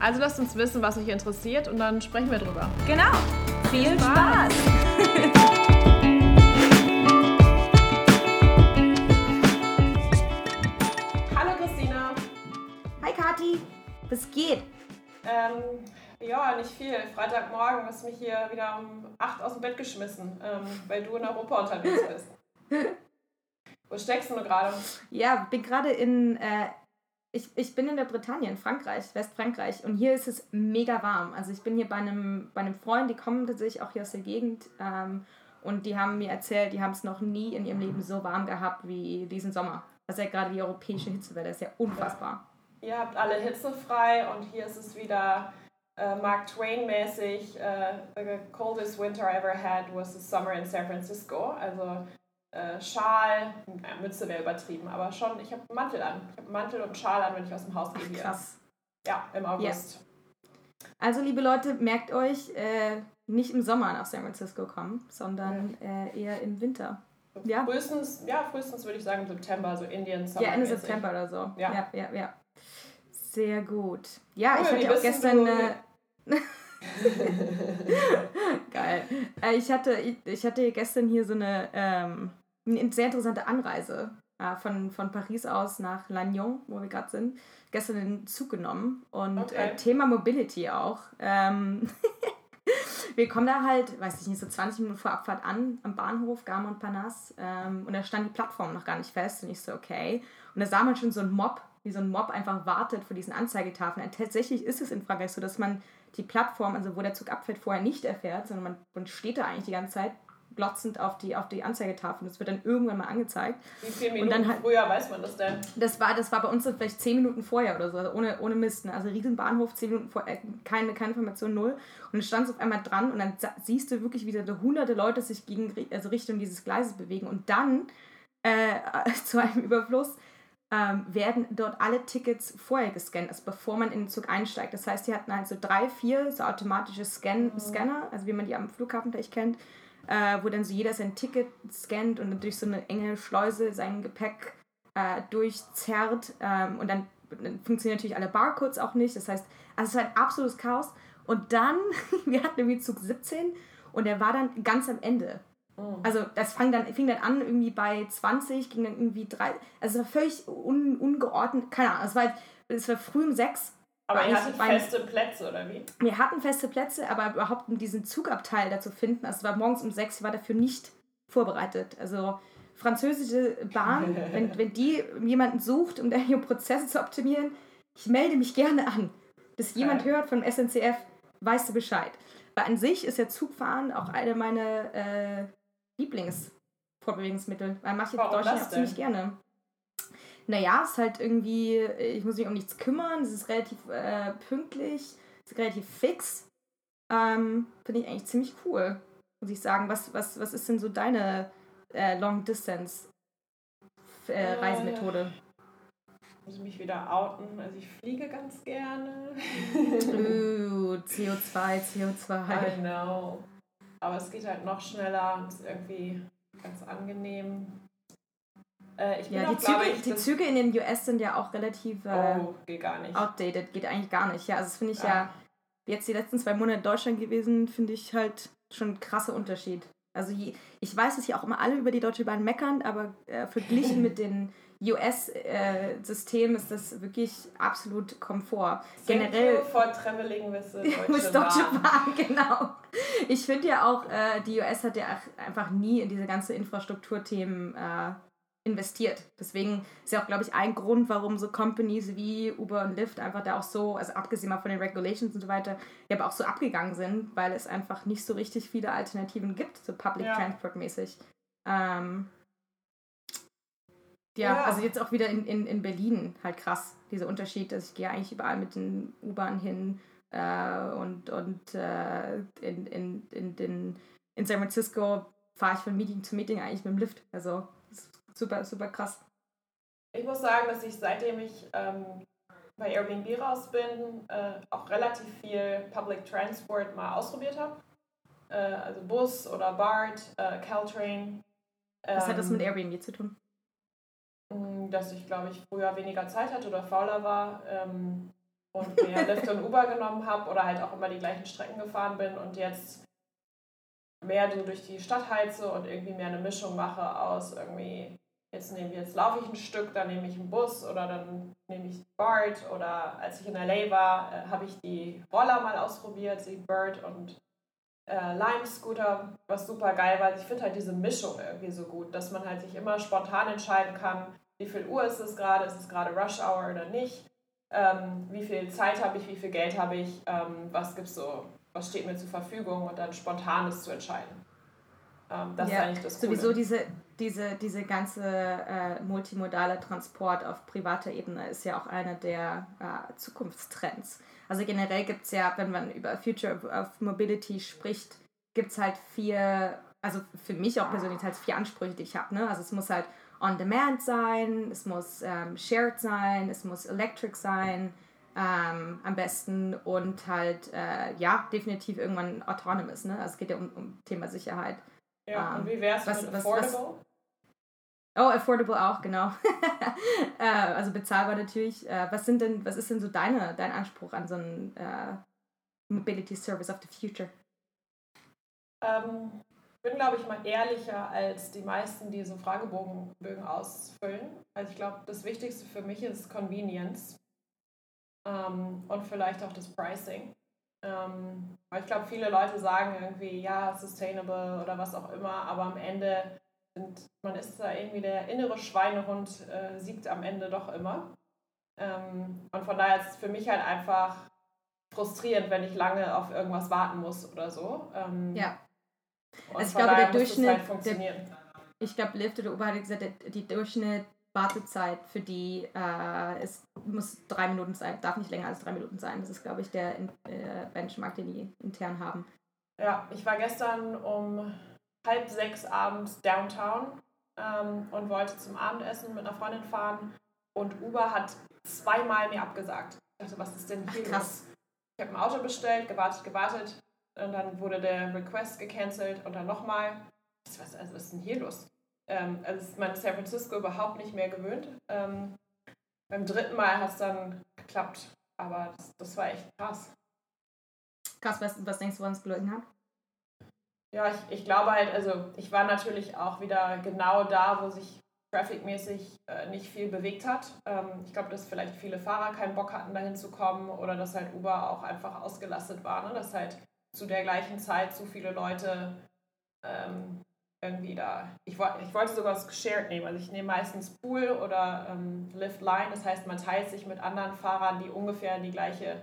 Also lasst uns wissen, was euch interessiert und dann sprechen wir drüber. Genau. Viel Spaß. Hallo Christina. Hi Kati. Was geht? Ähm, ja, nicht viel. Freitagmorgen hast du mich hier wieder um 8 aus dem Bett geschmissen, ähm, weil du in Europa unterwegs bist. Wo steckst du gerade? Ja, bin gerade in. Äh, ich, ich bin in der Bretagne, in Frankreich, Westfrankreich. Und hier ist es mega warm. Also ich bin hier bei einem, bei einem Freund, die kommen tatsächlich auch hier aus der Gegend. Ähm, und die haben mir erzählt, die haben es noch nie in ihrem Leben so warm gehabt wie diesen Sommer. Ist ja gerade die europäische Hitzewelle, ist ja unfassbar. Ihr habt alle hitzefrei und hier ist es wieder äh, Mark Twain-mäßig. Äh, the coldest winter I ever had was the summer in San Francisco. Also äh, Schal, ja, Mütze wäre übertrieben, aber schon, ich habe einen Mantel an. Ich habe Mantel und Schal an, wenn ich aus dem Haus gehe. Krass. Ja, im August. Yeah. Also, liebe Leute, merkt euch, äh, nicht im Sommer nach San Francisco kommen, sondern ja. äh, eher im Winter. Ja. Frühestens, ja, frühestens würde ich sagen September, so Indien Summer. Ja, Ende September oder so. Ja, ja, ja. ja. Sehr gut. Ja, cool, ich hatte auch gestern. Äh, Geil. Äh, ich, hatte, ich hatte gestern hier so eine ähm, eine sehr interessante Anreise äh, von, von Paris aus nach Lannion, wo wir gerade sind. Gestern den Zug genommen und okay. äh, Thema Mobility auch. Ähm wir kommen da halt, weiß ich nicht, so 20 Minuten vor Abfahrt an, am Bahnhof, Gare Montparnasse. Ähm, und da stand die Plattform noch gar nicht fest. Und ich so, okay. Und da sah man schon so ein Mob, wie so ein Mob einfach wartet vor diesen Anzeigetafeln. Und tatsächlich ist es in Frankreich so, dass man die Plattform, also wo der Zug abfährt, vorher nicht erfährt, sondern man, man steht da eigentlich die ganze Zeit, glotzend auf die, auf die Anzeigetafel. Das wird dann irgendwann mal angezeigt. Wie viele Minuten und dann halt, früher weiß man das denn? Das war, das war bei uns vielleicht zehn Minuten vorher oder so, also ohne, ohne Mist. Ne? Also Riesenbahnhof, zehn Minuten vorher, äh, keine, keine Information, null. Und dann stand es auf einmal dran und dann siehst du wirklich, wie da hunderte Leute sich gegen, also Richtung dieses Gleises bewegen. Und dann äh, zu einem Überfluss ähm, werden dort alle Tickets vorher gescannt, also bevor man in den Zug einsteigt. Das heißt, die hatten halt so drei, vier so automatische Scan mhm. Scanner, also wie man die am Flughafen vielleicht kennt äh, wo dann so jeder sein Ticket scannt und dann durch so eine enge Schleuse sein Gepäck äh, durchzerrt. Ähm, und dann, dann, funktionieren natürlich alle Barcodes auch nicht. Das heißt, also es ist halt absolutes Chaos. Und dann, wir hatten irgendwie Zug 17 und der war dann ganz am Ende. Oh. Also das fang dann, fing dann an irgendwie bei 20, ging dann irgendwie drei, also es war völlig un, ungeordnet, keine Ahnung, es war, es war früh um sechs aber ihr hattet feste Plätze, oder wie? Wir hatten feste Plätze, aber überhaupt um diesen Zugabteil da zu finden, also es war morgens um sechs, war dafür nicht vorbereitet. Also französische Bahn, wenn, wenn die jemanden sucht, um da ihre Prozesse zu optimieren, ich melde mich gerne an. Bis jemand okay. hört vom SNCF, weißt du Bescheid. Weil an sich ist ja Zugfahren auch eine meiner äh, Lieblingsfortbewegungsmittel. Weil mache ich in Deutschland auch ziemlich gerne naja, es ist halt irgendwie, ich muss mich um nichts kümmern, es ist relativ äh, pünktlich, es ist relativ fix. Ähm, Finde ich eigentlich ziemlich cool, muss ich sagen. Was, was, was ist denn so deine äh, Long-Distance-Reisemethode? Äh, muss ich mich wieder outen. Also ich fliege ganz gerne. uh, CO2, CO2. I know. Aber es geht halt noch schneller und ist irgendwie ganz angenehm. Äh, ja, die, Züge, ich, die Züge in den US sind ja auch relativ äh, oh, geht gar nicht. outdated, geht eigentlich gar nicht. Ja, also das finde ich ja. ja, jetzt die letzten zwei Monate in Deutschland gewesen, finde ich halt schon ein krasser Unterschied. Also je, ich weiß, dass hier auch immer alle über die Deutsche Bahn meckern, aber äh, verglichen mit den US-System äh, ist das wirklich absolut Komfort. Generell vor Traveling with Deutsche, Deutsche Bahn. Bahn. genau. Ich finde ja auch, äh, die US hat ja einfach nie in diese ganze Infrastrukturthemen äh, investiert. Deswegen ist ja auch, glaube ich, ein Grund, warum so Companies wie Uber und Lyft einfach da auch so, also abgesehen mal von den Regulations und so weiter, ja aber auch so abgegangen sind, weil es einfach nicht so richtig viele Alternativen gibt, so Public ja. Transport mäßig. Ähm, ja, ja, also jetzt auch wieder in, in, in Berlin halt krass, dieser Unterschied, dass ich gehe eigentlich überall mit den U-Bahn hin äh, und, und äh, in, in, in, in, in San Francisco fahre ich von Meeting zu Meeting eigentlich mit dem Lift. Also super, super krass. Ich muss sagen, dass ich seitdem ich ähm, bei Airbnb raus bin, äh, auch relativ viel Public Transport mal ausprobiert habe. Äh, also Bus oder BART, äh, Caltrain. Was hat das mit ähm, Airbnb zu tun? Mm, dass ich, glaube ich, früher weniger Zeit hatte oder fauler war ähm, und mehr Lyft und Uber genommen habe oder halt auch immer die gleichen Strecken gefahren bin und jetzt mehr so durch die Stadt heize und irgendwie mehr eine Mischung mache aus irgendwie, jetzt nehme jetzt laufe ich ein Stück, dann nehme ich einen Bus oder dann nehme ich BART oder als ich in LA war, äh, habe ich die Roller mal ausprobiert, die Bird und äh, Lime Scooter, was super geil war. Ich finde halt diese Mischung irgendwie so gut, dass man halt sich immer spontan entscheiden kann, wie viel Uhr ist es gerade, ist es gerade Rush Hour oder nicht, ähm, wie viel Zeit habe ich, wie viel Geld habe ich, ähm, was gibt's so, was steht mir zur Verfügung und dann spontan das zu entscheiden. Ähm, das ja, ist eigentlich das Coole. Sowieso diese, diese, diese ganze äh, multimodale Transport auf privater Ebene ist ja auch einer der äh, Zukunftstrends. Also generell gibt es ja, wenn man über Future of Mobility spricht, gibt es halt vier, also für mich auch persönlich halt vier Ansprüche, die ich habe. Ne? Also es muss halt on-demand sein, es muss ähm, shared sein, es muss electric sein, ähm, am besten und halt, äh, ja, definitiv irgendwann autonomous. Ne? Also es geht ja um, um Thema Sicherheit. Ja, ähm, und wie wäre es mit affordable? Was, Oh, affordable auch, genau. äh, also bezahlbar natürlich. Äh, was sind denn, was ist denn so deine, dein Anspruch an so einen äh, Mobility Service of the Future? Ähm, ich bin, glaube ich, mal ehrlicher als die meisten, die so Fragebogen ausfüllen. Also ich glaube, das Wichtigste für mich ist Convenience ähm, und vielleicht auch das Pricing. Ähm, ich glaube, viele Leute sagen irgendwie, ja, sustainable oder was auch immer, aber am Ende sind, man ist da irgendwie der innere Schweinehund äh, siegt am Ende doch immer. Ähm, und von daher ist es für mich halt einfach frustrierend, wenn ich lange auf irgendwas warten muss oder so. Ähm, ja. Also ich glaube, der Durchschnitt. Halt. Der, ich glaube, Lyft oder Uber hat gesagt, die Durchschnitt Wartezeit für die äh, ist, muss drei Minuten sein, darf nicht länger als drei Minuten sein. Das ist, glaube ich, der äh, Benchmark, den die intern haben. Ja, ich war gestern um halb sechs abends downtown ähm, und wollte zum Abendessen mit einer Freundin fahren und Uber hat zweimal mir abgesagt. Ich dachte, was ist denn hier Ach, krass. los? Ich habe ein Auto bestellt, gewartet, gewartet und dann wurde der Request gecancelt und dann nochmal. Was, also, was ist denn hier los? Ähm, also ist man San Francisco überhaupt nicht mehr gewöhnt. Ähm, beim dritten Mal hat es dann geklappt, aber das, das war echt krass. Krass, was, was denkst du, woran es gelegen hat? Ja, ich, ich glaube halt, also ich war natürlich auch wieder genau da, wo sich trafficmäßig äh, nicht viel bewegt hat. Ähm, ich glaube, dass vielleicht viele Fahrer keinen Bock hatten, dahin zu kommen oder dass halt Uber auch einfach ausgelastet war, ne? dass halt zu der gleichen Zeit zu viele Leute ähm, irgendwie da. Ich, ich wollte sogar das Shared nehmen. Also ich nehme meistens Pool oder ähm, Lift Line. Das heißt, man teilt sich mit anderen Fahrern, die ungefähr die gleiche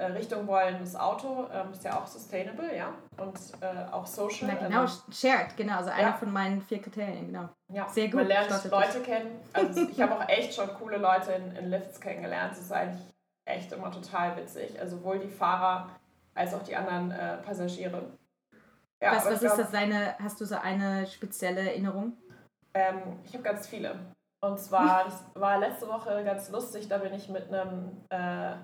äh, Richtung wollen, das Auto ähm, ist ja auch sustainable, ja, und äh, auch social. Na, genau, also, shared, genau, also einer von meinen vier Kriterien, genau. Ja, sehr gut. Man lernt Leute kennen. Also ich habe auch echt schon coole Leute in, in Lifts kennengelernt. Das ist eigentlich echt immer total witzig. Also sowohl die Fahrer als auch die anderen äh, Passagiere. Ja, was was ist das deine, hast du so eine spezielle Erinnerung? Ähm, ich habe ganz viele. Und zwar, das war letzte Woche ganz lustig, da bin ich mit einem äh,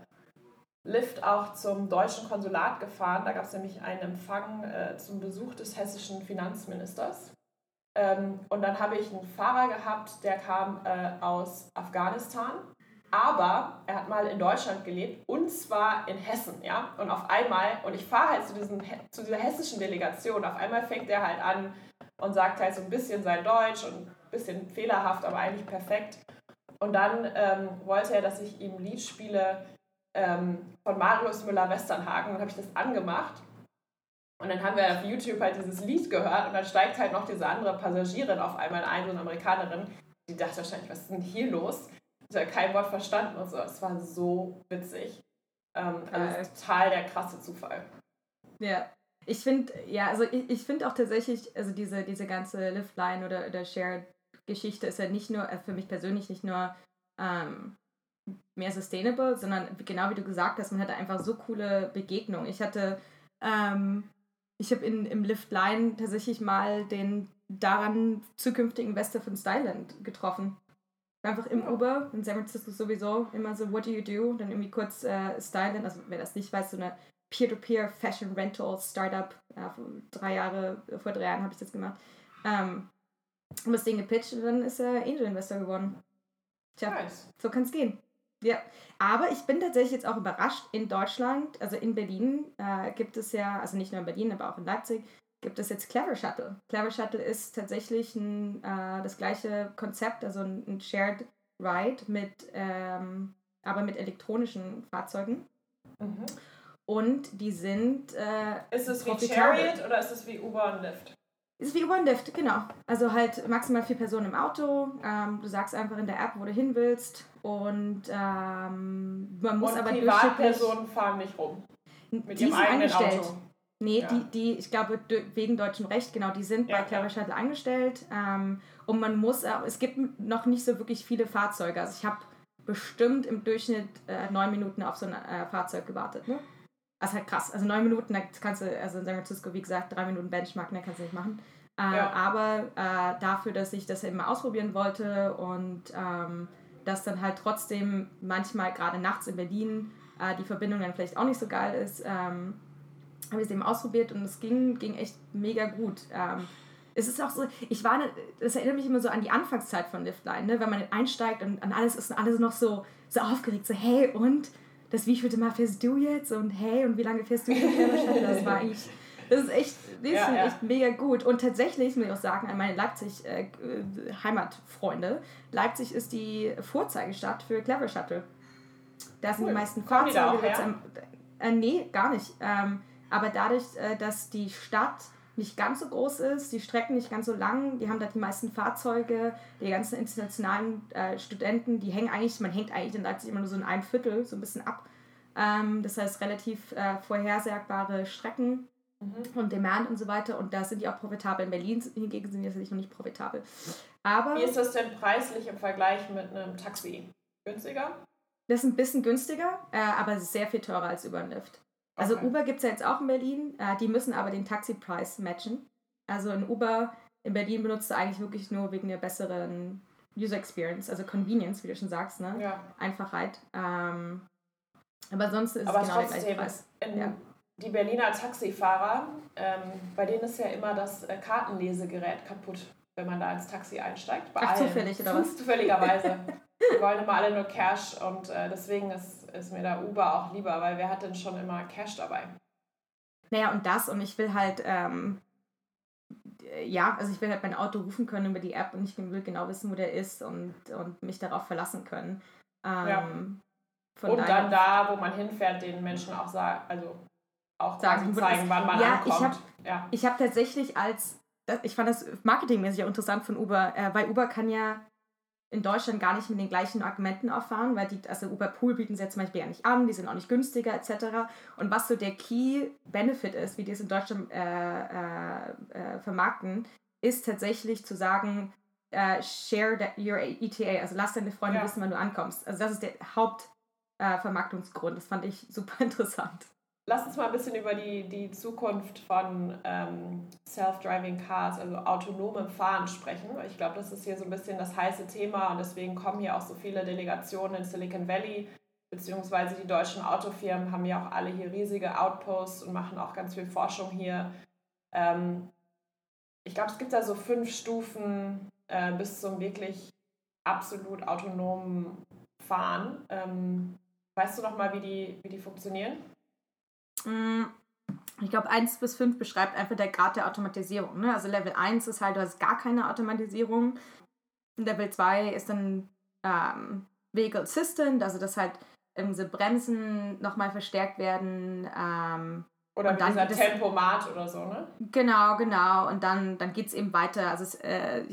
Lift auch zum deutschen Konsulat gefahren. Da gab es nämlich einen Empfang äh, zum Besuch des hessischen Finanzministers. Ähm, und dann habe ich einen Fahrer gehabt, der kam äh, aus Afghanistan, aber er hat mal in Deutschland gelebt und zwar in Hessen, ja. Und auf einmal, und ich fahre halt zu, diesem, zu dieser hessischen Delegation, auf einmal fängt er halt an und sagt halt so ein bisschen sein Deutsch und ein bisschen fehlerhaft, aber eigentlich perfekt. Und dann ähm, wollte er, dass ich ihm ein Lied spiele, ähm, von Marius Müller-Westernhagen und habe ich das angemacht. Und dann haben wir auf YouTube halt dieses Lied gehört und dann steigt halt noch diese andere Passagierin auf einmal ein, so eine Amerikanerin. Die dachte wahrscheinlich, was ist denn hier los? Ich habe kein Wort verstanden und so. Es war so witzig. Ähm, also total der krasse Zufall. Ja. Ich finde, ja, also ich, ich finde auch tatsächlich, also diese, diese ganze Liftline oder, oder Shared-Geschichte ist ja nicht nur, äh, für mich persönlich nicht nur ähm, mehr sustainable, sondern genau wie du gesagt hast, man hatte einfach so coole Begegnungen. Ich hatte, ähm, ich habe im Lift Line tatsächlich mal den daran zukünftigen Investor von Styland getroffen. Einfach im Uber, in San Francisco sowieso immer so, what do you do? Dann irgendwie kurz äh, Styland, also wer das nicht weiß, so eine Peer-to-Peer Fashion Rental Startup. Ja, vor drei Jahre, vor drei Jahren habe ich das gemacht. Ähm, und das Ding gepitcht und dann ist er Angel Investor geworden. Tja, nice. so kann es gehen. Ja, aber ich bin tatsächlich jetzt auch überrascht. In Deutschland, also in Berlin, äh, gibt es ja, also nicht nur in Berlin, aber auch in Leipzig, gibt es jetzt Clever Shuttle. Clever Shuttle ist tatsächlich ein, äh, das gleiche Konzept, also ein, ein Shared Ride mit, ähm, aber mit elektronischen Fahrzeugen. Mhm. Und die sind. Äh, ist es wie Chariot oder ist es wie Uber und Lyft? Ist wie Uber und Lyft, genau. Also halt maximal vier Personen im Auto. Ähm, du sagst einfach in der App, wo du hin willst. Und ähm, man muss und aber Privatpersonen fahren nicht rum. Mit die ihrem eigenen angestellt. Auto. Nee, ja. die, die, ich glaube, wegen deutschem Recht, genau, die sind ja, bei Clever Shuttle angestellt. Ähm, und man muss, es gibt noch nicht so wirklich viele Fahrzeuge. Also ich habe bestimmt im Durchschnitt äh, neun Minuten auf so ein äh, Fahrzeug gewartet. Ne? Das ist halt krass. Also neun Minuten, da kannst du, also in San Francisco, wie gesagt, drei Minuten Benchmark, da kannst du nicht machen. Äh, ja. Aber äh, dafür, dass ich das eben mal ausprobieren wollte und ähm, dass dann halt trotzdem manchmal gerade nachts in Berlin äh, die Verbindung dann vielleicht auch nicht so geil ist, ähm, habe ich es eben ausprobiert und es ging, ging echt mega gut. Ähm, es ist auch so, ich war, das erinnert mich immer so an die Anfangszeit von Liftline, ne? wenn man einsteigt und an alles ist alles noch so, so aufgeregt, so hey und das wievielte Mal fährst du jetzt und hey und wie lange fährst du jetzt Das war eigentlich, das ist echt, das ja, ja. echt mega gut. Und tatsächlich muss ich auch sagen, an meine Leipzig-Heimatfreunde, äh, Leipzig ist die Vorzeigestadt für Clever Shuttle. Da sind cool. die meisten Fahrzeuge. Auch, ja? äh, nee, gar nicht. Ähm, aber dadurch, äh, dass die Stadt nicht ganz so groß ist, die Strecken nicht ganz so lang, die haben da die meisten Fahrzeuge, die ganzen internationalen äh, Studenten, die hängen eigentlich, man hängt eigentlich in Leipzig immer nur so in einem Viertel, so ein bisschen ab. Ähm, das heißt relativ äh, vorhersagbare Strecken mhm. und Demand und so weiter und da sind die auch profitabel. In Berlin hingegen sind die natürlich noch nicht profitabel. Aber, Wie ist das denn preislich im Vergleich mit einem Taxi? Günstiger? Das ist ein bisschen günstiger, äh, aber sehr viel teurer als über ein Lift. Also okay. Uber gibt es ja jetzt auch in Berlin, äh, die müssen aber den Taxipreis matchen. Also in Uber in Berlin benutzt du eigentlich wirklich nur wegen der besseren User Experience, also Convenience, wie du schon sagst, ne? Ja. Einfachheit. Ähm, aber sonst ist aber es genau trotzdem, der gleiche Preis. Ja. Die Berliner Taxifahrer, ähm, bei denen ist ja immer das äh, Kartenlesegerät kaputt, wenn man da ins Taxi einsteigt. Bei Ach, allen. zufällig, oder was? Zufälligerweise. Die wollen immer alle nur Cash und äh, deswegen ist, ist mir da Uber auch lieber, weil wer hat denn schon immer Cash dabei? Naja, und das und ich will halt, ähm, ja, also ich will halt mein Auto rufen können über die App und ich will genau wissen, wo der ist und, und mich darauf verlassen können. Ähm, ja. und dann da, wo man hinfährt, den Menschen auch sagen, also auch sagen, zeigen, wann man ja, ankommt. Ich hab, ja, ich habe tatsächlich als, ich fand das marketingmäßig auch interessant von Uber, äh, weil Uber kann ja in Deutschland gar nicht mit den gleichen Argumenten auffahren, weil die, also Uber Pool bieten sie jetzt zum Beispiel ja nicht an, die sind auch nicht günstiger etc. Und was so der Key Benefit ist, wie die es in Deutschland äh, äh, äh, vermarkten, ist tatsächlich zu sagen, uh, share your ETA, also lass deine Freunde ja. wissen, wann du ankommst. Also das ist der Hauptvermarktungsgrund. Äh, das fand ich super interessant. Lass uns mal ein bisschen über die, die Zukunft von ähm, Self-Driving Cars, also autonomem Fahren sprechen. Ich glaube, das ist hier so ein bisschen das heiße Thema und deswegen kommen hier auch so viele Delegationen in Silicon Valley, beziehungsweise die deutschen Autofirmen haben ja auch alle hier riesige Outposts und machen auch ganz viel Forschung hier. Ähm, ich glaube, es gibt da so fünf Stufen äh, bis zum wirklich absolut autonomen Fahren. Ähm, weißt du noch mal, wie die, wie die funktionieren? Mm, ich glaube, 1 bis 5 beschreibt einfach der Grad der Automatisierung. Ne? Also Level 1 ist halt, du hast gar keine Automatisierung. Level 2 ist dann ähm, Vehicle Assistant, also dass halt unsere Bremsen nochmal verstärkt werden. Ähm, oder und dann dieser Tempomat oder so, ne? Genau, genau. Und dann, dann geht es eben weiter. Also es, äh,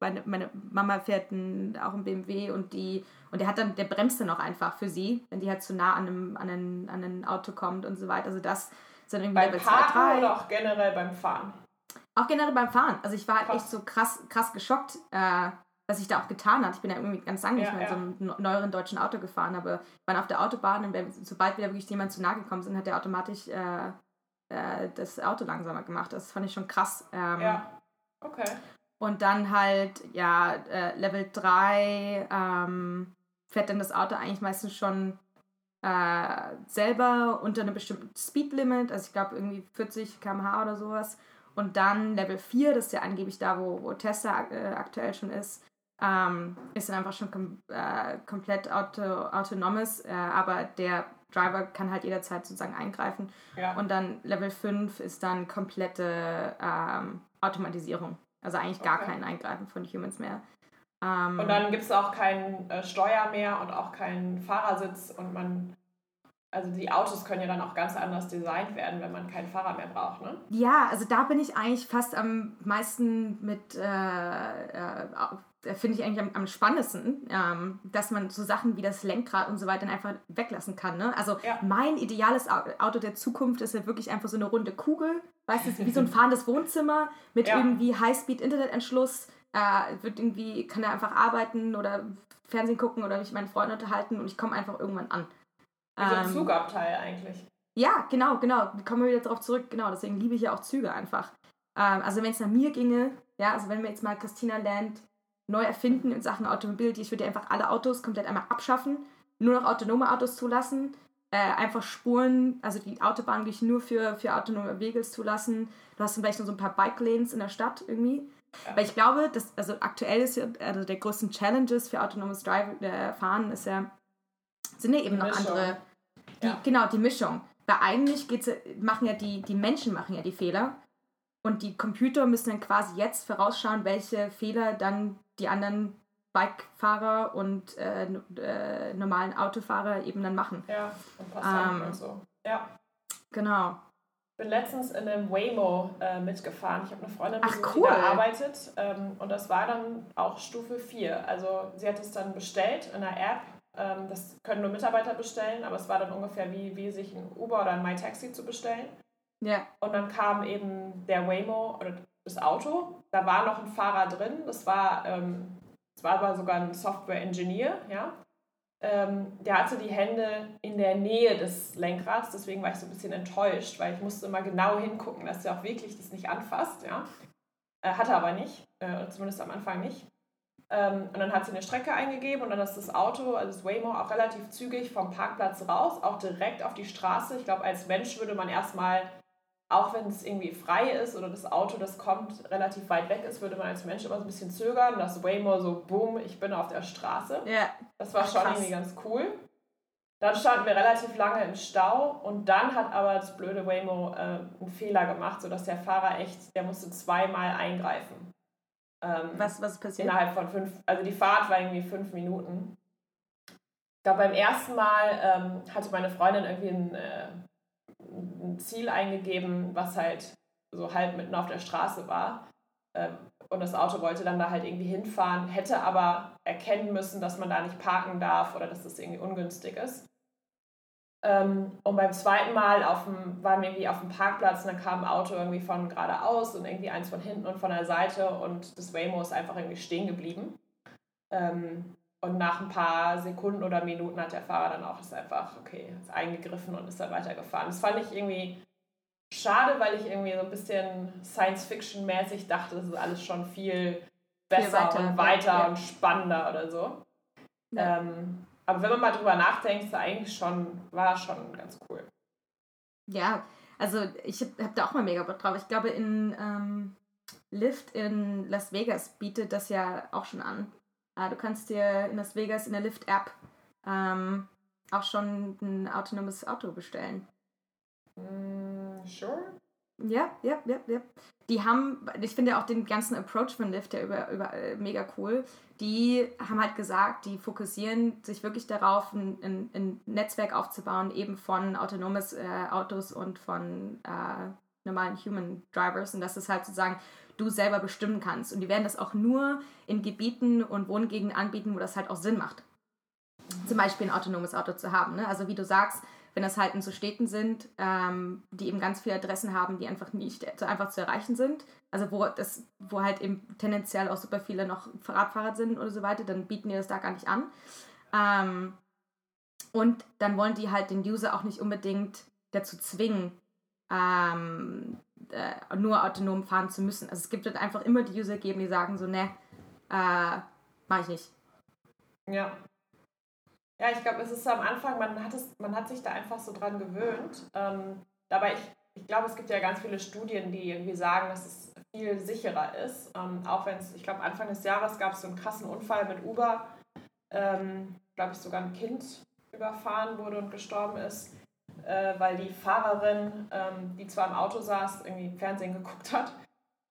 meine, meine Mama fährt ein, auch ein BMW und die und der hat dann, der bremst dann auch einfach für sie, wenn die halt zu nah an einem, an ein, an ein Auto kommt und so weiter. Also das ist dann irgendwie beim Parken 2, oder auch generell beim Fahren? Auch generell beim Fahren. Also ich war halt echt so krass, krass geschockt, äh, was sich da auch getan hat. Ich bin ja irgendwie ganz lange nicht mehr in so einem neueren deutschen Auto gefahren, aber wir waren auf der Autobahn und wenn, sobald wir wirklich jemand zu nahe gekommen sind, hat der automatisch äh, äh, das Auto langsamer gemacht. Das fand ich schon krass. Ähm, Ja. Okay. Und dann halt, ja, äh, Level 3 ähm, fährt dann das Auto eigentlich meistens schon äh, selber unter einem bestimmten Speedlimit, also ich glaube irgendwie 40 km/h oder sowas. Und dann Level 4, das ist ja angeblich da, wo, wo Tesla äh, aktuell schon ist, ähm, ist dann einfach schon kom äh, komplett auto autonomes, äh, aber der Driver kann halt jederzeit sozusagen eingreifen. Ja. Und dann Level 5 ist dann komplette ähm, Automatisierung. Also eigentlich gar Okay. kein Eingreifen von Humans mehr. Ähm, Und dann gibt es auch kein äh, Steuer mehr und auch keinen Fahrersitz und man, also die Autos können ja dann auch ganz anders designt werden, wenn man keinen Fahrer mehr braucht, ne? ja, also da bin ich eigentlich fast am meisten mit, äh, äh, finde ich eigentlich am, am spannendsten, ähm, dass man so Sachen wie das Lenkrad und so weiter dann einfach weglassen kann. Ne? Also Ja. mein ideales Au- Auto der Zukunft ist ja wirklich einfach so eine runde Kugel, weißt du, wie so ein fahrendes Wohnzimmer mit Ja. irgendwie High-Speed-Internetanschluss. Äh, wird irgendwie, kann er einfach arbeiten oder Fernsehen gucken oder mich mit meinen Freunden unterhalten und ich komme einfach irgendwann an. Wie so ein Ähm, Zugabteil eigentlich. ja, genau, genau. Kommen wir wieder darauf zurück. Genau, deswegen liebe ich ja auch Züge einfach. Ähm, also wenn es nach mir ginge, ja, also wenn wir jetzt mal Christina Land neu erfinden in Sachen Automobility, ich würde einfach alle Autos komplett einmal abschaffen, nur noch autonome Autos zulassen, äh, einfach Spuren, also die Autobahn wirklich nur für, für autonome Wege zulassen. Du hast vielleicht noch so ein paar Bike-Lanes in der Stadt irgendwie. Ja. Weil ich glaube, dass, also aktuell ist ja, also der größten Challenges für autonomes Drive, äh, Fahren ist ja, sind ja eben Die noch Mischung. andere, die, Ja. genau, die Mischung. Weil eigentlich geht's, machen ja die, die Menschen machen ja die Fehler und die Computer müssen dann quasi jetzt vorausschauen, welche Fehler dann die anderen Bikefahrer und äh, äh, normalen Autofahrer eben dann machen. Ja, und Passanten Ähm. und so. Ja. Genau. bin letztens in einem Waymo äh, mitgefahren. Ich habe eine Freundin, Ach, cool. die da arbeitet. Ähm, und das war dann auch Stufe 4. Also sie hat es dann bestellt in einer App. Ähm, das können nur Mitarbeiter bestellen, aber es war dann ungefähr wie, wie sich ein Uber oder ein MyTaxi zu bestellen. Ja. Und dann kam eben der Waymo oder das Auto. Da war noch ein Fahrer drin. Das war, ähm, das war aber sogar ein Software-Engineer, ja. Ähm, der hatte die Hände in der Nähe des Lenkrads, deswegen war ich so ein bisschen enttäuscht, weil ich musste immer genau hingucken, dass er auch wirklich das nicht anfasst, ja. Äh, hat er aber nicht, äh, zumindest am Anfang nicht. Ähm, und dann hat sie eine Strecke eingegeben und dann ist das Auto, also das Waymo, auch relativ zügig vom Parkplatz raus, auch direkt auf die Straße. Ich glaube, als Mensch würde man erstmal, auch wenn es irgendwie frei ist oder das Auto, das kommt, relativ weit weg ist, würde man als Mensch immer so ein bisschen zögern. Das Waymo so, boom, ich bin auf der Straße. Ja. Das war Ach, schon krass. irgendwie ganz cool. Dann standen wir relativ lange im Stau und dann hat aber das blöde Waymo äh, einen Fehler gemacht, sodass der Fahrer echt, der musste zweimal eingreifen. Ähm, Was, was passiert? Innerhalb von fünf, also die Fahrt war irgendwie fünf Minuten. Ich glaube, beim ersten Mal ähm, hatte meine Freundin irgendwie ein, äh, ein Ziel eingegeben, was halt so halb mitten auf der Straße war. Ähm, und das Auto wollte dann da halt irgendwie hinfahren, hätte aber erkennen müssen, dass man da nicht parken darf oder dass das irgendwie ungünstig ist. Ähm, und beim zweiten Mal auf dem, waren wir irgendwie auf dem Parkplatz und dann kam ein Auto irgendwie von geradeaus und irgendwie eins von hinten und von der Seite und das Waymo ist einfach irgendwie stehen geblieben. Ähm, und nach ein paar Sekunden oder Minuten hat der Fahrer dann auch ist einfach, okay, ist eingegriffen und ist dann weitergefahren. Das fand ich irgendwie schade, weil ich irgendwie so ein bisschen Science-Fiction-mäßig dachte, das ist alles schon viel besser weiter, und weiter ja. und spannender oder so. Ja. Ähm, aber wenn man mal drüber nachdenkt, ist eigentlich schon, war schon ganz cool. Ja, also ich habe hab da auch mal mega Bock drauf. Ich glaube, in ähm, Lyft in Las Vegas bietet das ja auch schon an. Äh, du kannst dir in Las Vegas in der Lyft-App ähm, auch schon ein autonomes Auto bestellen. Mm, sure. Ja, ja, ja, ja. Die haben, ich finde auch den ganzen Approach von Lyft ja über, über, äh, mega cool. Die haben halt gesagt, die fokussieren sich wirklich darauf, ein, ein, ein Netzwerk aufzubauen, eben von autonomes äh, Autos und von äh, normalen Human Drivers. Und dass es halt sozusagen du selber bestimmen kannst. Und die werden das auch nur in Gebieten und Wohngegenden anbieten, wo das halt auch Sinn macht. Zum Beispiel ein autonomes Auto zu haben. Ne? Also wie du sagst, wenn das halt in so Städten sind, ähm, die eben ganz viele Adressen haben, die einfach nicht so einfach zu erreichen sind. Also wo das, wo halt eben tendenziell auch super viele noch Radfahrer sind oder so weiter, dann bieten die das da gar nicht an. Ähm, und dann wollen die halt den User auch nicht unbedingt dazu zwingen, ähm, äh, nur autonom fahren zu müssen. Also es gibt halt einfach immer die User geben, die sagen so, ne, äh, mach ich nicht. Ja. Ja, ich glaube, es ist am Anfang, man hat, es, man hat sich da einfach so dran gewöhnt. Ähm, dabei, ich, ich glaube, es gibt ja ganz viele Studien, die irgendwie sagen, dass es viel sicherer ist. Ähm, auch wenn es, ich glaube, Anfang des Jahres gab es so einen krassen Unfall mit Uber. Ähm, glaube ich, sogar ein Kind überfahren wurde und gestorben ist, äh, weil die Fahrerin, ähm, die zwar im Auto saß, irgendwie Fernsehen geguckt hat,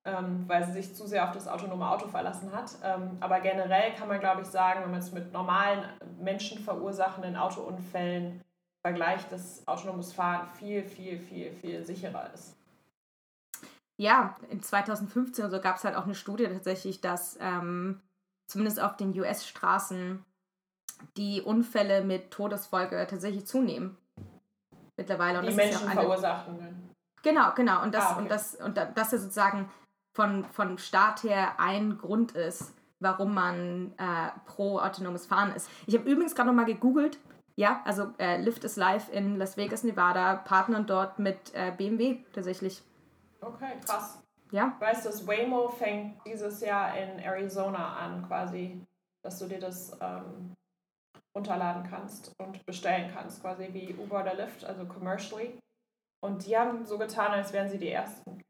ähm, weil sie sich zu sehr auf das autonome Auto verlassen hat. Ähm, aber generell kann man, glaube ich, sagen, wenn man es mit normalen menschenverursachenden Autounfällen vergleicht, dass autonomes Fahren viel, viel, viel, viel sicherer ist. Ja, in 2015 also gab es halt auch eine Studie tatsächlich, dass ähm, zumindest auf den US-Straßen die Unfälle mit Todesfolge tatsächlich zunehmen. Mittlerweile. Und die Menschen ja verursachen. Genau, genau. Und das, ah, okay. und das, und das ist sozusagen von, von Staat her ein Grund ist, warum man äh, pro autonomes Fahren ist. Ich habe übrigens gerade nochmal gegoogelt. Ja, also äh, Lyft is live in Las Vegas, Nevada, partnern dort mit äh, BMW tatsächlich. Okay, krass. Ja. Weißt du, das Waymo fängt dieses Jahr in Arizona an, quasi, dass du dir das ähm, runterladen kannst und bestellen kannst, quasi wie Uber oder Lyft, also commercially. Und die haben so getan, als wären sie die Ersten.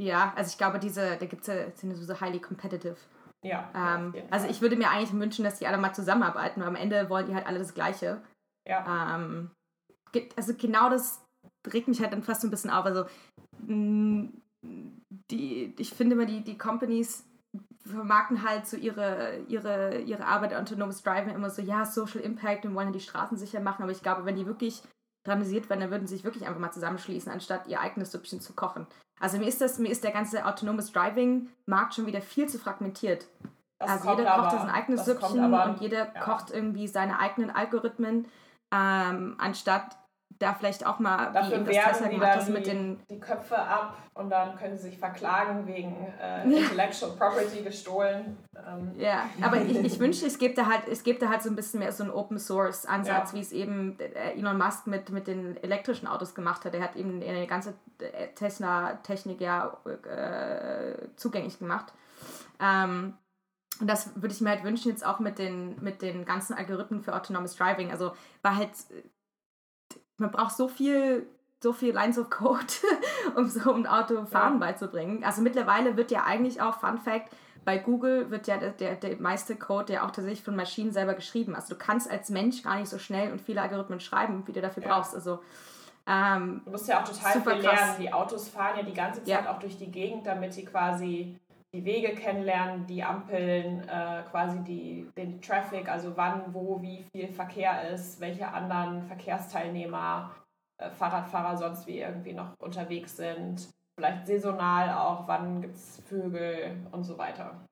Ja, also ich glaube, diese, da gibt es ja, sind so highly competitive. Ja. Ähm, also ich würde mir eigentlich wünschen, dass die alle mal zusammenarbeiten, weil am Ende wollen die halt alle das Gleiche. Ja. Ähm, also genau das regt mich halt dann fast so ein bisschen auf. Also mm, die, ich finde immer, die, die Companies vermarkten halt so ihre, ihre, ihre Arbeit autonomes Driving immer so, ja, Social Impact und wollen die Straßen sicher machen, aber ich glaube, wenn die wirklich dramatisiert werden, dann würden sie sich wirklich einfach mal zusammenschließen, anstatt ihr eigenes Süppchen zu kochen. Also mir ist das, mir ist der ganze autonomes Driving-Markt schon wieder viel zu fragmentiert. Das also jeder kocht aber, sein eigenes Süppchen aber, und jeder ja. kocht irgendwie seine eigenen Algorithmen, ähm, anstatt da vielleicht auch mal Dafür wie das Tesla gemacht hat mit den die Köpfe ab und dann können sie sich verklagen wegen äh, Intellectual Property gestohlen. Ähm. Ja, aber ich, ich wünschte, es gibt da halt es gibt da halt so ein bisschen mehr so einen Open Source Ansatz, ja. wie es eben äh, Elon Musk mit, mit den elektrischen Autos gemacht hat. Er hat eben eine ganze äh, Tesla Technik ja äh, zugänglich gemacht. Ähm, und das würde ich mir halt wünschen, jetzt auch mit den, mit den ganzen Algorithmen für autonomes Driving. Also war halt man braucht so viel, so viel Lines of Code, um so ein Auto fahren ja. beizubringen. Also mittlerweile wird ja eigentlich auch, Fun Fact, bei Google wird ja der, der, der meiste Code ja auch tatsächlich von Maschinen selber geschrieben. Also du kannst als Mensch gar nicht so schnell und viele Algorithmen schreiben, wie du dafür ja. brauchst. Also ähm, du musst ja auch total viel lernen. Krass. Die Autos fahren ja die ganze Zeit ja. auch durch die Gegend, damit sie quasi die Wege kennenlernen, die Ampeln, äh, quasi die, den Traffic, also wann, wo, wie viel Verkehr ist, welche anderen Verkehrsteilnehmer, äh, Fahrradfahrer sonst wie irgendwie noch unterwegs sind. Vielleicht saisonal auch, wann gibt es Vögel und so weiter.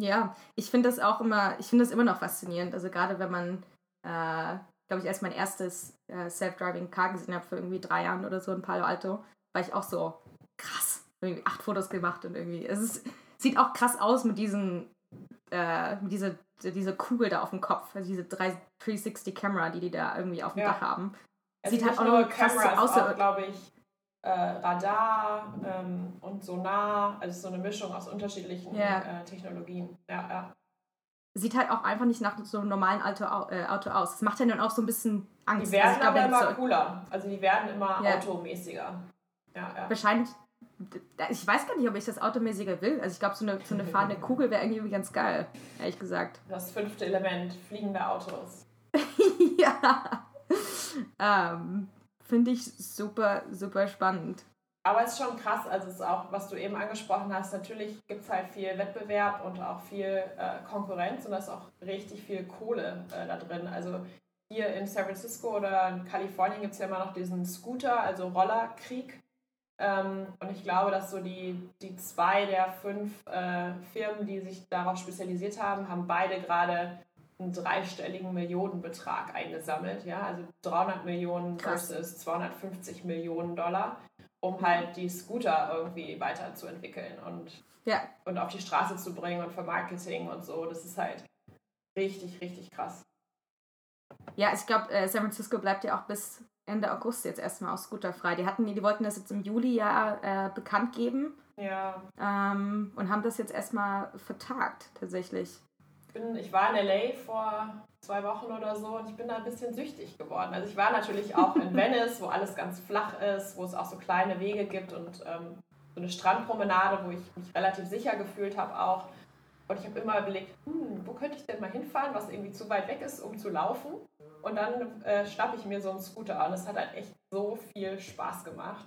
Ja, ich finde das auch immer, ich finde das immer noch faszinierend. Also gerade wenn man, äh, glaube ich, erst mein erstes äh, Self-Driving Car gesehen habe für irgendwie drei Jahren oder so in Palo Alto, war ich auch so krass irgendwie acht Fotos gemacht und irgendwie. Es ist, sieht auch krass aus mit diesen, äh, mit dieser, diese Kugel da auf dem Kopf, also diese 360 Kamera, die die da irgendwie auf dem ja. Dach haben. Es sieht halt auch noch krass aus. glaube ich, äh, Radar ähm, und Sonar, also so eine Mischung aus unterschiedlichen yeah. äh, Technologien. Ja, ja. Sieht halt auch einfach nicht nach so einem normalen Auto, äh, Auto aus. Das macht ja dann auch so ein bisschen Angst. Die werden also, aber immer so cooler. Also die werden immer yeah. automäßiger. Ja, ja. Wahrscheinlich ich weiß gar nicht, ob ich das automäßiger will. Also ich glaube, so eine, so eine fahrende Kugel wäre irgendwie ganz geil, ehrlich gesagt. Das fünfte Element, fliegende Autos. ja. Ähm, Finde ich super, super spannend. Aber es ist schon krass, also es ist auch, was du eben angesprochen hast, natürlich gibt es halt viel Wettbewerb und auch viel äh, Konkurrenz und da ist auch richtig viel Kohle äh, da drin. Also hier in San Francisco oder in Kalifornien gibt es ja immer noch diesen Scooter, also Rollerkrieg. Ähm, und ich glaube, dass so die, die zwei der fünf äh, Firmen, die sich darauf spezialisiert haben, haben beide gerade einen dreistelligen Millionenbetrag eingesammelt. Ja? Also 300 Millionen Krass. versus 250 Millionen Dollar, um halt die Scooter irgendwie weiterzuentwickeln und, ja. und auf die Straße zu bringen und für Marketing und so. Das ist halt richtig, richtig krass. Ja, ich glaube, äh, San Francisco bleibt ja auch bis Ende August jetzt erstmal aus scooterfrei. Die hatten, die wollten das jetzt im Juli ja äh, bekannt geben. Ja. Ähm, und haben das jetzt erstmal vertagt, tatsächlich. Bin, ich war in LA vor zwei Wochen oder so und ich bin da ein bisschen süchtig geworden. Also ich war natürlich auch in Venice, wo alles ganz flach ist, wo es auch so kleine Wege gibt und ähm, so eine Strandpromenade, wo ich mich relativ sicher gefühlt habe auch. Und ich habe immer überlegt, hm, wo könnte ich denn mal hinfahren, was irgendwie zu weit weg ist, um zu laufen. Und dann äh, schnappe ich mir so einen Scooter und es hat halt echt so viel Spaß gemacht.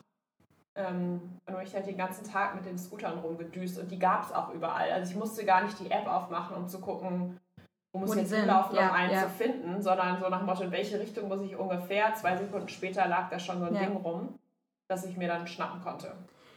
Ähm, und ich halt den ganzen Tag mit den Scootern rumgedüst und die gab es auch überall. Also ich musste gar nicht die App aufmachen, um zu gucken, wo muss ich jetzt hinlaufen, ja, um einen ja. zu finden, sondern so nach dem Motto, in welche Richtung muss ich ungefähr. Zwei Sekunden später lag da schon so ein ja. Ding rum, das ich mir dann schnappen konnte.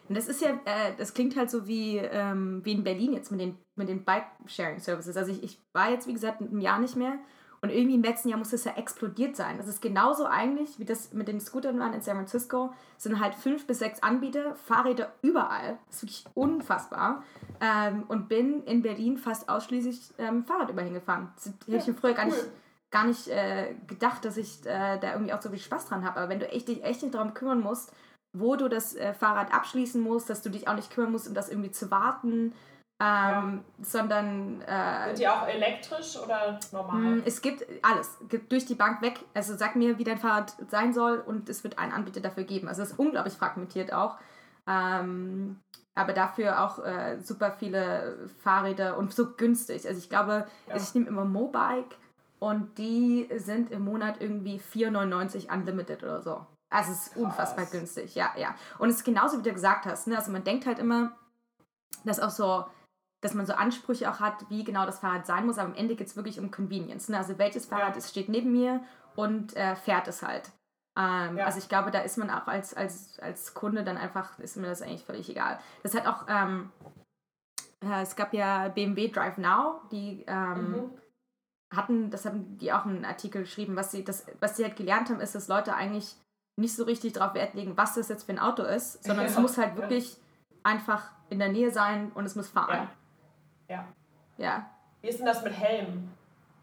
Und das ist ja, äh, das klingt halt so wie, ähm, wie in Berlin jetzt mit den, mit den Bike-Sharing-Services. Also ich, ich war jetzt, wie gesagt, ein Jahr nicht mehr und irgendwie im letzten Jahr muss das ja explodiert sein. Das ist genauso eigentlich, wie das mit den Scootern waren in San Francisco. Es sind halt fünf bis sechs Anbieter, Fahrräder überall. Das ist wirklich unfassbar. Ähm, und bin in Berlin fast ausschließlich ähm, Fahrrad überhin gefahren. Das hätte ich mir früher gar nicht, gar nicht äh, gedacht, dass ich äh, da irgendwie auch so viel Spaß dran habe. Aber wenn du echt, dich echt nicht darum kümmern musst, wo du das äh, Fahrrad abschließen musst, dass du dich auch nicht kümmern musst, um das irgendwie zu warten. Ähm, ja. sondern. Äh, Sind die auch elektrisch oder normal? Mm, es gibt alles, gibt durch die Bank weg. Also sag mir, wie dein Fahrrad sein soll und es wird einen Anbieter dafür geben. Also es ist unglaublich fragmentiert auch. Ähm, aber dafür auch äh, super viele Fahrräder und so günstig. Also ich glaube, ja. also ich nehme immer Mobike und die sind im Monat irgendwie 4,99 unlimited oder so. Also es ist Krass. unfassbar günstig, ja, ja. Und es ist genauso, wie du gesagt hast. Ne? Also man denkt halt immer, dass auch so, dass man so Ansprüche auch hat, wie genau das Fahrrad sein muss, aber am Ende geht es wirklich um Convenience. Ne? Also welches Fahrrad ja. ist, steht neben mir und äh, fährt es halt. Ähm, ja. Also ich glaube, da ist man auch als, als, als Kunde dann einfach, ist mir das eigentlich völlig egal. Das hat auch, ähm, äh, es gab ja BMW Drive Now, die ähm, mhm. hatten, das haben die auch einen Artikel geschrieben, was sie, das, was sie halt gelernt haben, ist, dass Leute eigentlich nicht so richtig darauf Wert legen, was das jetzt für ein Auto ist, sondern ja. es muss halt wirklich einfach in der Nähe sein und es muss fahren. Ja. ja. Ja. Wie ist denn das mit Helm?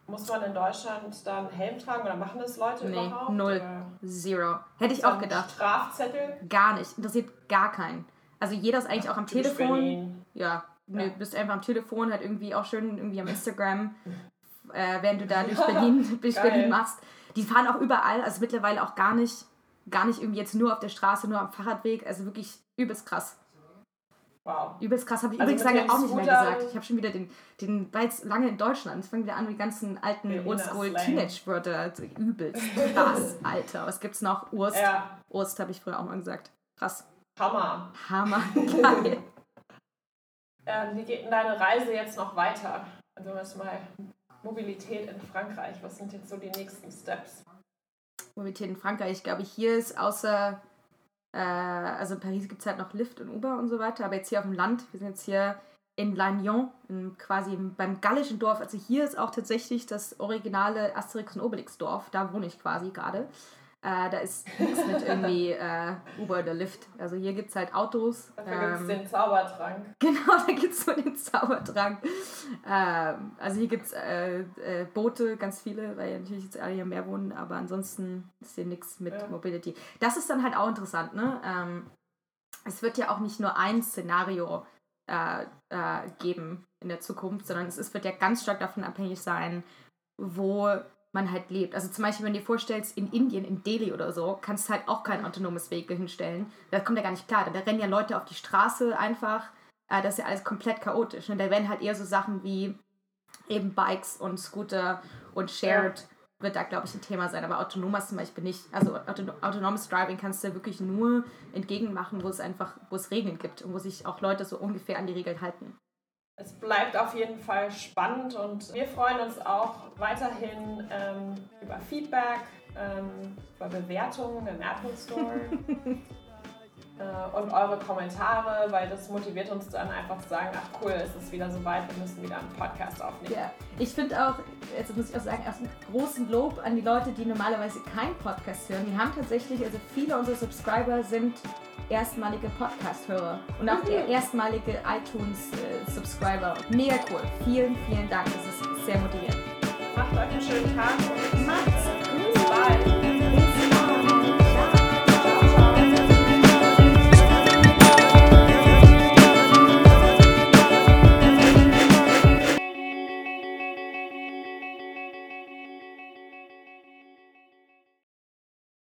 Muss man in Deutschland dann Helm tragen oder machen das Leute nee, überhaupt? Null. Oder? Zero. Hätte ich auch gedacht. Strafzettel? Gar nicht. Interessiert gar keinen. Also jeder ist eigentlich Ach, auch am Telefon. Berlin. Ja. Nö, bist einfach am Telefon, halt irgendwie auch schön irgendwie am Instagram, äh, während du da durch Berlin, durch Berlin machst. Die fahren auch überall, also mittlerweile auch gar nicht gar nicht irgendwie jetzt nur auf der Straße, nur am Fahrradweg. Also wirklich übelst krass. Wow. Übelst krass. Habe ich also übrigens lange auch nicht mehr gesagt. Ich habe schon wieder den, den, war jetzt lange in Deutschland. Ich fange wieder an, die ganzen alten Oldschool-Teenage-Wörter. Also übelst krass, Alter. Was gibt's noch? Urst. Ja. Urst habe ich früher auch mal gesagt. Krass. Hammer. Hammer. Geil. ähm, wie geht denn deine Reise jetzt noch weiter? Also erstmal Mobilität in Frankreich. Was sind jetzt so die nächsten Steps? Mobilität in Frankreich. Ich glaube, hier ist außer, äh, also in Paris gibt es halt noch Lift und Uber und so weiter, aber jetzt hier auf dem Land, wir sind jetzt hier in Lannion, in quasi beim gallischen Dorf. Also hier ist auch tatsächlich das originale Asterix und Obelix Dorf, da wohne ich quasi gerade. Äh, da ist nichts mit irgendwie äh, Uber oder Lyft. Also hier gibt es halt Autos. Ähm, gibt es den Zaubertrank. Genau, da gibt es nur den Zaubertrank. Ähm, also hier gibt es äh, äh, Boote, ganz viele, weil ja natürlich jetzt alle hier mehr wohnen, aber ansonsten ist hier nichts mit ja. Mobility. Das ist dann halt auch interessant, ne? Ähm, es wird ja auch nicht nur ein Szenario äh, äh, geben in der Zukunft, sondern es, es wird ja ganz stark davon abhängig sein, wo man halt lebt. Also zum Beispiel, wenn du dir vorstellst, in Indien, in Delhi oder so, kannst du halt auch kein autonomes Vehikel hinstellen. Da kommt ja gar nicht klar. Da rennen ja Leute auf die Straße einfach. Äh, das ist ja alles komplett chaotisch. Und da werden halt eher so Sachen wie eben Bikes und Scooter und Shared ja. wird da, glaube ich, ein Thema sein. Aber autonomes zum Beispiel nicht. Also autonomes Driving kannst du ja wirklich nur entgegenmachen, wo es einfach, wo es Regeln gibt und wo sich auch Leute so ungefähr an die Regeln halten. Es bleibt auf jeden Fall spannend und wir freuen uns auch weiterhin ähm, über Feedback, ähm, über Bewertungen im Apple Store. äh, und eure Kommentare, weil das motiviert uns dann einfach zu sagen, ach cool, es ist wieder soweit, wir müssen wieder einen Podcast aufnehmen. Ja, ich finde auch, jetzt muss ich auch sagen, erst einen großen Lob an die Leute, die normalerweise keinen Podcast hören. Wir haben tatsächlich, also viele unserer Subscriber sind erstmalige Podcast-Hörer und auch der mhm. erstmalige iTunes-Subscriber. Mega cool. Vielen, vielen Dank. Das ist sehr motivierend. Macht euch einen schönen Tag. Macht's gut. Bis bald.